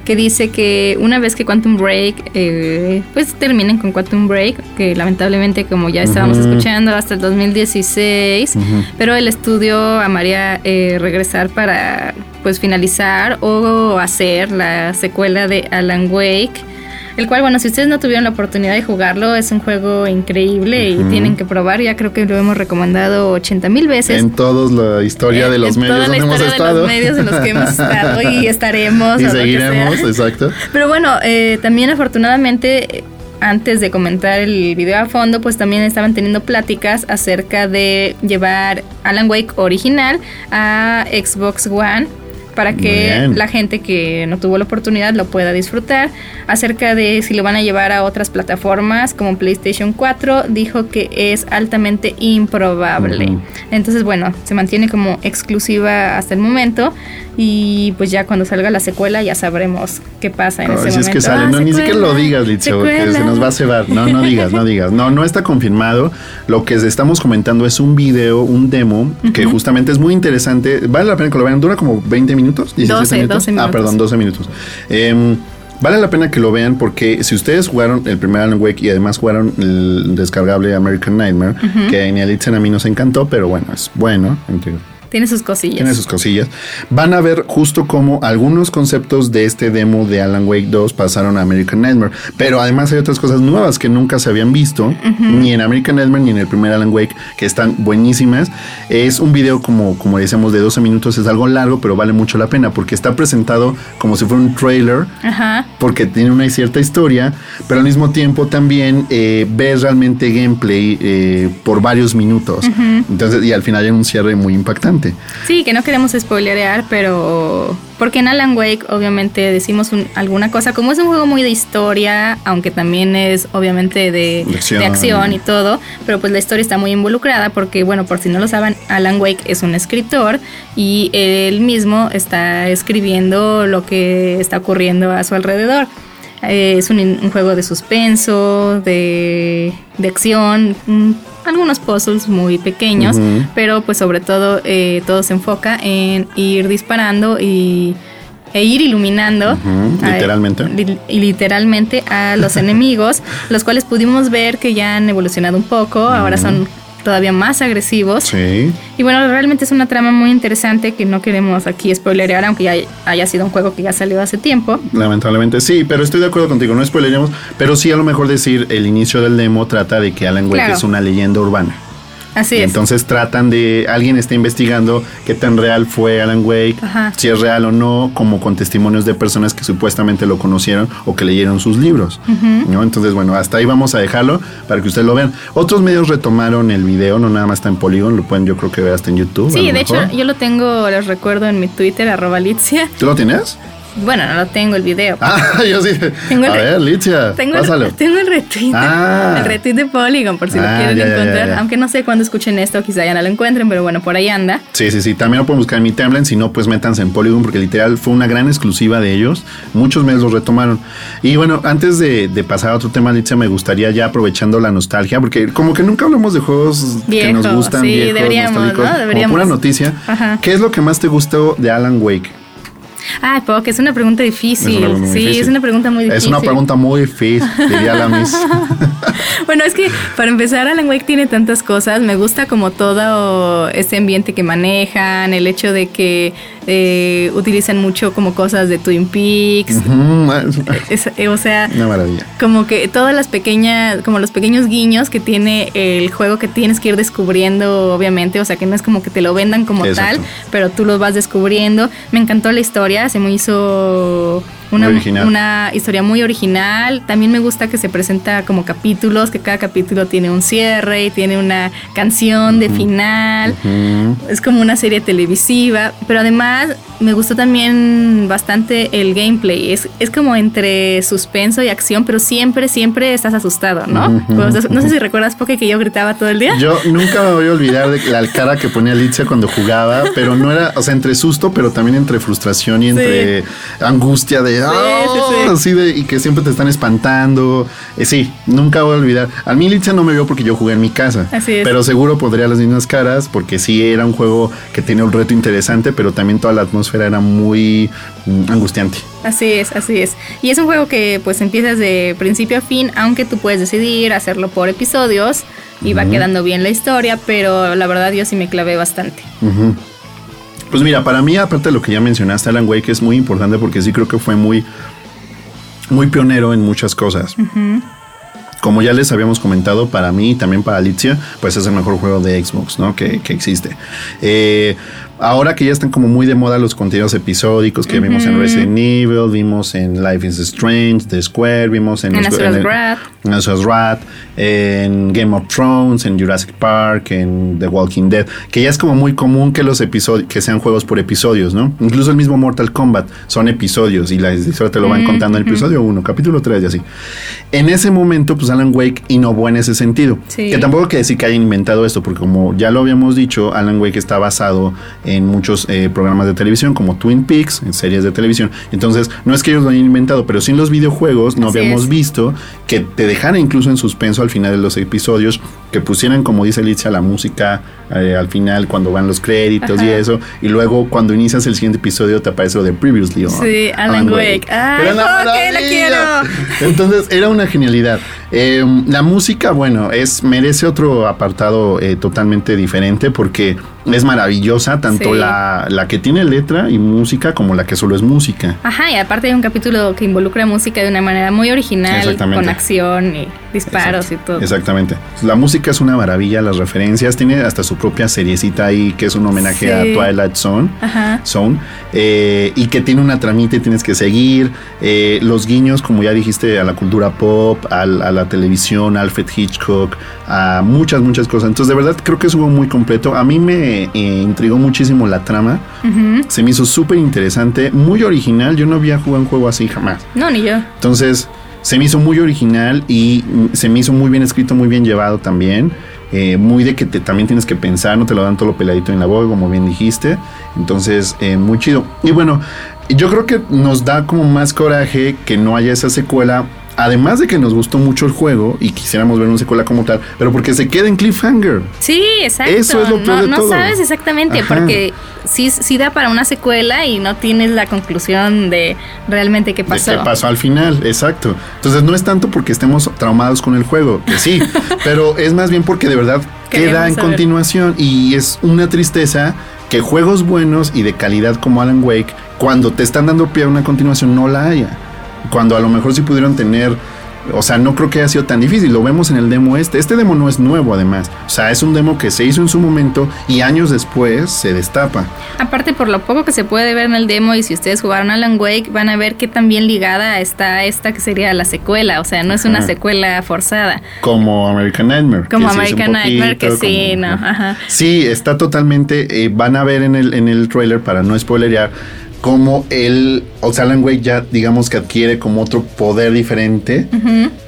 que dice que una vez que Quantum Break, eh, pues terminen con Quantum Break, que lamentablemente como ya estábamos escuchando hasta el 2016, Ujú. pero el estudio amaría eh, regresar para pues finalizar o hacer la secuela de Alan Wake. El cual, bueno, si ustedes no tuvieron la oportunidad de jugarlo, es un juego increíble y tienen que probar. Ya creo que lo hemos recomendado 80 mil veces. en toda la historia de los en medios toda la donde hemos estado. de los medios en los que hemos [LAUGHS] estado y estaremos. y seguiremos, exacto. Pero bueno, eh, también afortunadamente, eh, antes de comentar el video a fondo, pues también estaban teniendo pláticas acerca de llevar Alan Wake original a Xbox One para que bien. la gente que no tuvo la oportunidad lo pueda disfrutar. Acerca de si lo van a llevar a otras plataformas como PlayStation 4, dijo que es altamente improbable. Ujú. Entonces, bueno, se mantiene como exclusiva hasta el momento y pues ya cuando salga la secuela ya sabremos qué pasa en Ay, ese si es momento. que sale, Ah, no, ni siquiera lo secuela, digas, Litzo, que secuela. se nos va a cebar. No, no digas, no digas. No, no está confirmado. Lo que estamos comentando es un video, un demo, que justamente es muy interesante. Vale la pena que lo vean. Dura como 20 minutos, 17 12, minutos. 12 Ah, minutos. perdón, 12 minutos. Em, Vale la pena que lo vean porque si ustedes jugaron el primer Alan Wake y además jugaron el descargable American Nightmare, que en Elitzen a mí nos encantó, pero bueno, es bueno. entre- Tiene sus cosillas. tiene sus cosillas. Van a ver justo como algunos conceptos de este demo de Alan Wake 2 pasaron a American Nightmare. Pero además hay otras cosas nuevas que nunca se habían visto, ni en American Nightmare ni en el primer Alan Wake, que están buenísimas. Es un video como, como decíamos de 12 minutos, es algo largo, pero vale mucho la pena porque está presentado como si fuera un trailer Ajá. porque tiene una cierta historia, pero al mismo tiempo también eh, ves realmente gameplay eh, por varios minutos. Entonces, y al final hay un cierre muy impactante. Sí, que no queremos spoilerear, pero porque en Alan Wake obviamente decimos un- alguna cosa, como es un juego muy de historia, aunque también es obviamente de, De acción. y todo, pero pues la historia está muy involucrada porque, bueno, por si no lo saben, Alan Wake es un escritor y él mismo está escribiendo lo que está ocurriendo a su alrededor. Eh, es un, un juego de suspenso, de, de acción, algunos puzzles muy pequeños, pero pues sobre todo eh, todo se enfoca en ir disparando y e ir iluminando a- literalmente. li- y literalmente a los [LAUGHS] enemigos, los cuales pudimos ver que ya han evolucionado un poco, ahora son todavía más agresivos. Sí. Y bueno, realmente es una trama muy interesante que no queremos aquí spoilerear, aunque ya haya sido un juego que ya salió hace tiempo. Lamentablemente sí, pero estoy de acuerdo contigo, no spoileremos, pero sí a lo mejor decir el inicio del demo trata de que Alan Wake Claro. es una leyenda urbana. Así es. Entonces tratan de, alguien está investigando qué tan real fue Alan Wake, Ajá. si es real o no, como con testimonios de personas que supuestamente lo conocieron o que leyeron sus libros. ¿no? Entonces, bueno, hasta ahí vamos a dejarlo para que ustedes lo vean. Otros medios retomaron el video, no nada más está en Polygon, lo pueden yo creo que ver hasta en YouTube. Sí, de hecho, yo lo tengo, les recuerdo en mi Twitter, arroba Litzia. ¿Tú lo tienes? Bueno, no lo tengo el video. Ah, [LAUGHS] yo sí. Tengo a el- ver, Licia, [LAUGHS] Tengo pásalo. el, [LAUGHS] tengo el retweet. Ah. El retweet de Polygon, por si Ah, lo quieren ya, ya, encontrar. ya. Aunque no sé cuándo escuchen esto, quizá ya no lo encuentren, pero bueno, por ahí anda. Sí, sí, sí. También lo pueden buscar en mi timeline. Si no, pues métanse en Polygon porque literal fue una gran exclusiva de ellos. Muchos medios lo retomaron. Y bueno, antes de, de pasar a otro tema, Alicia, me gustaría ya aprovechando la nostalgia, porque como que nunca hablamos de juegos que nos gustan, sí, viejos, deberíamos, como pura noticia. Ajá. ¿Qué es lo que más te gustó de Alan Wake? Ay, que es una pregunta difícil. Es una pregunta muy sí, difícil. es una pregunta muy difícil. Es una pregunta muy difícil, diría la Miss. [LAUGHS] Bueno, es que para empezar, Alan Wake tiene tantas cosas. Me gusta como todo ese ambiente que manejan, el hecho de que eh, utilizan mucho como cosas de Twin Peaks. [LAUGHS] Es- eh, o sea, Una maravilla. como que todas las pequeñas, como los pequeños guiños que tiene el juego que tienes que ir descubriendo, obviamente, o sea, que no es como que te lo vendan como Exacto. tal, pero tú lo vas descubriendo. Me encantó la historia, se me hizo una, una historia muy original. También me gusta que se presenta como capítulos, que cada capítulo tiene un cierre y tiene una canción de final. Es como una serie televisiva, pero además me gustó también bastante el gameplay. Es, es como entre suspenso y acción, pero siempre, siempre estás asustado, ¿no? Estás- no sé si recuerdas, Poke, que yo gritaba todo el día. Yo nunca me voy a olvidar de la cara que ponía Alicia cuando jugaba, pero no era, o sea, entre susto, pero también entre frustración y entre angustia de, Sí, sí. así de, y que siempre te están espantando. Eh, sí, nunca voy a olvidar. A mí Alicia no me vio porque yo jugué en mi casa, Así es. pero seguro podría las mismas caras porque sí era un juego que tenía un reto interesante, pero también toda la atmósfera era muy mm, angustiante. Así es, así es. Y es un juego que pues empiezas de principio a fin, aunque tú puedes decidir hacerlo por episodios y va quedando bien la historia, pero la verdad yo sí me clavé bastante. Ujú. Pues mira, para mí, aparte de lo que ya mencionaste, Alan Wake es muy importante porque sí creo que fue muy, muy pionero en muchas cosas. Como ya les habíamos comentado, para mí y también para Alicia, pues es el mejor juego de Xbox, ¿no? Que, que existe. Eh, ahora que ya están como muy de moda los contenidos episódicos que vimos en Resident Evil, vimos en Life is Strange, The Square, vimos en, En los- en Asura's Wrath, en Game of Thrones, en Jurassic Park, en The Walking Dead, que ya es como muy común que los episodios, que sean juegos por episodios, ¿no? Incluso el mismo Mortal Kombat son episodios y la historia te lo van contando en el episodio 1, capítulo 3 y así. En ese momento, pues Alan Wake innovó en ese sentido. Sí. Que tampoco quiere decir que haya inventado esto, porque como ya lo habíamos dicho, Alan Wake está basado en muchos eh, programas de televisión, como Twin Peaks, en series de televisión. Entonces, no es que ellos lo hayan inventado, pero sí en los videojuegos no Así habíamos es. visto que te dejaran incluso en suspenso al final de los episodios, que pusieran, como dice Alicia, la música eh, al final cuando van los créditos y eso, y luego cuando inicias el siguiente episodio te aparece lo de Previously. on Sí, Alan Wake. ¡Ay, Era una ¿por qué la quiero? Entonces era una genialidad. Eh, la música, bueno, es merece otro apartado eh, totalmente diferente porque es maravillosa, tanto Sí. la, la que tiene letra y música como la que solo es música. Ajá, y aparte hay un capítulo que involucra música de una manera muy original, con acción y disparos y todo. Exactamente. La música es una maravilla, las referencias, tiene hasta su propia seriecita ahí que es un homenaje Sí. a Twilight Zone. Ajá. Zone eh, y que tiene una tramita y tienes que seguir eh, los guiños como ya dijiste a la cultura pop al- a, la televisión a Alfred Hitchcock a muchas muchas cosas entonces de verdad creo que es un juego muy completo a mí me eh, intrigó muchísimo la trama se me hizo súper interesante muy original yo no había jugado un juego así jamás No, ni yo. entonces, se me hizo muy original y se me hizo muy bien escrito, muy bien llevado también. Eh, muy de que te, también tienes que pensar, no te lo dan todo lo peladito en la boca, como bien dijiste. Entonces, eh, muy chido. Y bueno, yo creo que nos da como más coraje que no haya esa secuela. Además de que nos gustó mucho el juego y quisiéramos ver una secuela como tal, pero porque se queda en cliffhanger. Sí, exacto. Eso es lo peor no, de no todo. sabes exactamente, Ajá. porque sí, sí da para una secuela y no tienes la conclusión de realmente qué pasó. De qué pasó al final, exacto. Entonces no es tanto porque estemos traumados con el juego, que sí, [LAUGHS] pero es más bien porque de verdad queda en saber. continuación y es una tristeza que juegos buenos y de calidad como Alan Wake, cuando te están dando pie a una continuación, no la haya. Cuando a lo mejor sí pudieron tener O sea, no creo que haya sido tan difícil. Lo vemos en el demo este. Este demo no es nuevo, además. O sea, es un demo que se hizo en su momento y años después se destapa. Aparte, por lo poco que se puede ver en el demo, y si ustedes jugaron Alan Wake, van a ver que también ligada está esta que sería la secuela. O sea, no es una secuela forzada. Como American Nightmare. Como American Nightmare, que sí, no. Ajá. Sí, está totalmente. Eh, van a ver en el, en el trailer, para no spoilerear como el, o sea, Alan Wake ya digamos que adquiere como otro poder diferente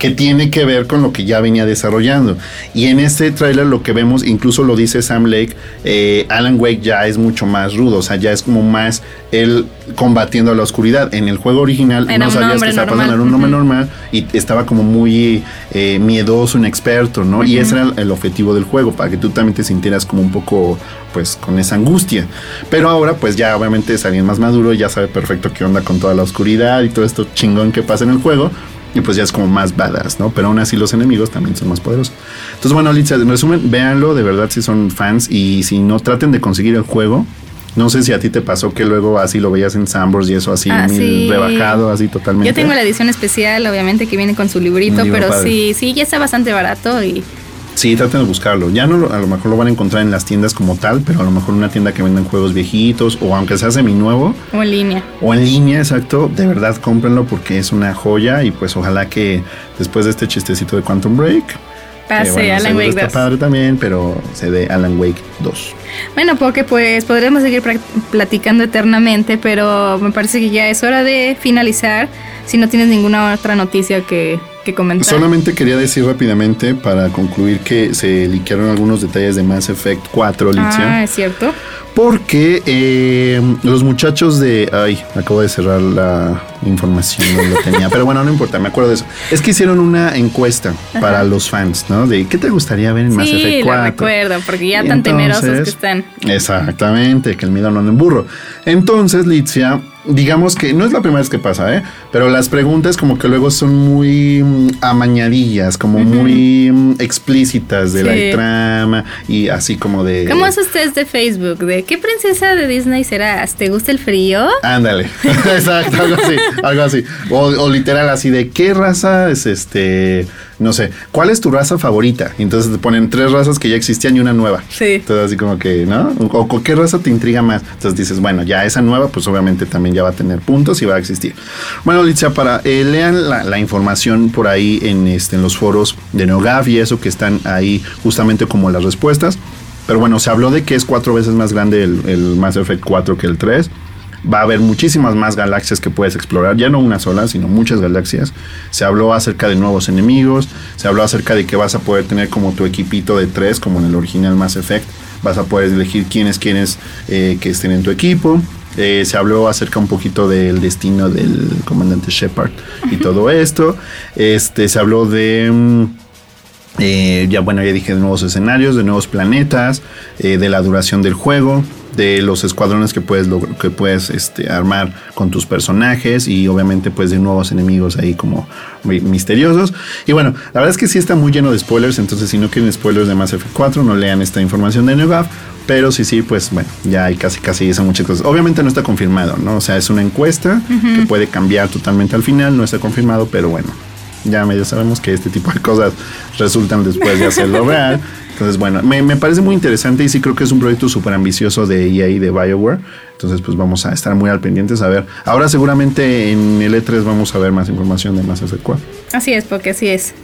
que tiene que ver con lo que ya venía desarrollando. Y en este tráiler lo que vemos, incluso lo dice Sam Lake, eh, Alan Wake ya es mucho más rudo, o sea, ya es como más él combatiendo a la oscuridad. En el juego original no sabías que estaba pasando, era un hombre normal y estaba como muy eh, miedoso, inexperto, ¿no? Y ese era el objetivo del juego, para que tú también te sintieras como un poco, pues, con esa angustia. Pero ahora, pues ya obviamente es alguien más maduro y ya sabe perfecto qué onda con toda la oscuridad y todo esto chingón que pasa en el juego. Y pues ya es como más badass, ¿no? Pero aún así los enemigos también son más poderosos. Entonces, bueno, Alicia, en resumen, véanlo, de verdad si son fans y si no traten de conseguir el juego. No sé si a ti te pasó que luego así lo veías en Sambors y eso así ah, rebajado, así totalmente. Yo tengo la edición especial, obviamente, que viene con su librito, pero sí, sí, ya está bastante barato y Sí, traten de buscarlo. Ya no a lo mejor lo van a encontrar en las tiendas como tal, pero a lo mejor una tienda que venden juegos viejitos o aunque sea semi nuevo. O en línea. O en línea, exacto. De verdad cómprenlo porque es una joya y pues ojalá que después de este chistecito de Quantum Break pase Alan Wake 2. padre también, pero se dé Alan Wake 2. Bueno, porque pues podremos seguir platicando eternamente, pero me parece que ya es hora de finalizar. Si no tienes ninguna otra noticia que comentar. Solamente quería decir rápidamente para concluir que se liquearon algunos detalles de Mass Effect 4, Licia. Ah, es cierto. Porque eh, los muchachos de. Ay, acabo de cerrar la información, no lo tenía. pero bueno, no importa, me acuerdo de eso. Es que hicieron una encuesta para los fans, ¿no? De qué te gustaría ver en Mass Effect 4. Sí, recuerdo, porque ya tan temerosos que están. Exactamente, que el miedo no anda en burro. Entonces, Licia digamos que no es la primera vez que pasa, ¿eh? Pero las preguntas como que luego son muy mm, amañadillas, como muy mm, explícitas de la trama y así como de... ¿Cómo es usted de Facebook? ¿De qué princesa de Disney serás? ¿Te gusta el frío? Ándale, [LAUGHS] exacto, algo así, algo así. O, literal así de qué raza es este, no sé, ¿cuál es tu raza favorita? Entonces te ponen tres razas que ya existían y una nueva. Sí. Entonces así como que, ¿no? O, o qué raza te intriga más. Entonces dices, bueno, ya esa nueva pues obviamente también ya va a tener puntos y va a existir. Bueno, Litzia, para eh, lean la, información por ahí en, este, en los foros de NeoGAF y eso que están ahí justamente como las respuestas. Pero bueno, se habló de que es cuatro veces más grande el, el Mass Effect 4 que el 3 va a haber muchísimas más galaxias que puedes explorar, ya no una sola, sino muchas galaxias. Se habló acerca de nuevos enemigos, se habló acerca de que vas a poder tener como tu equipito de tres, como en el original Mass Effect, vas a poder elegir quiénes quieres eh, que estén en tu equipo. Eh, se habló acerca un poquito del destino del comandante Shepard y todo esto. Este, se habló de... Mm, eh, ya bueno, ya dije de nuevos escenarios, de nuevos planetas, de la duración del juego, de los escuadrones que puedes, que puedes este, armar con tus personajes y obviamente pues de nuevos enemigos ahí como misteriosos. Y bueno, la verdad es que sí está muy lleno de spoilers, entonces si no quieren spoilers de Mass Effect 4 no lean esta información de NeoGAF pero sí, sí, pues bueno, ya hay casi, casi esas muchas cosas. Obviamente no está confirmado, ¿no? O sea, es una encuesta que puede cambiar totalmente al final, no está confirmado, pero bueno, ya medio sabemos que este tipo de cosas resultan después de hacerlo [LAUGHS] real. Entonces, bueno, me, me, parece muy interesante y sí creo que es un proyecto súper ambicioso de EA y de BioWare. Entonces, pues vamos a estar muy al pendiente a ver. Ahora seguramente en el E3 vamos a ver más información de Mass Effect 4. Así es, porque así es.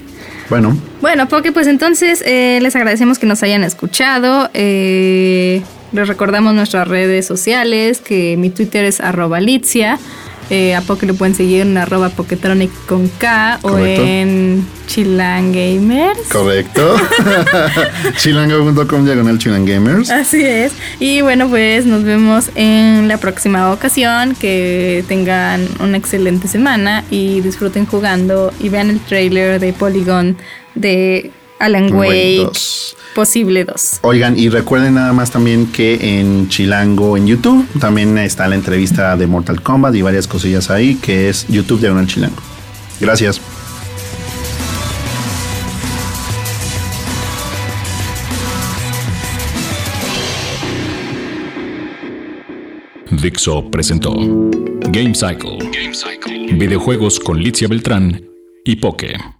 Bueno. Bueno, porque pues entonces eh, les agradecemos que nos hayan escuchado. Eh, les recordamos nuestras redes sociales, que mi Twitter es arroba Litzia. Eh, a Poke lo pueden seguir en arroba Poketronic con K o en Chilangamers. Correcto. [LAUGHS] Chilango.com diagonal Chilangamers. Así es. Y bueno, pues nos vemos en la próxima ocasión. Que tengan una excelente semana y disfruten jugando y vean el trailer de Polygon de Alan Wake. Posible 2. Oigan, y recuerden nada más también que en Chilango, en YouTube, también está la entrevista de Mortal Kombat y varias cosillas ahí, que es YouTube de Chilango. Gracias. Dixo presentó Game Cycle. Game Cycle. Videojuegos con Licia Beltrán y Poke.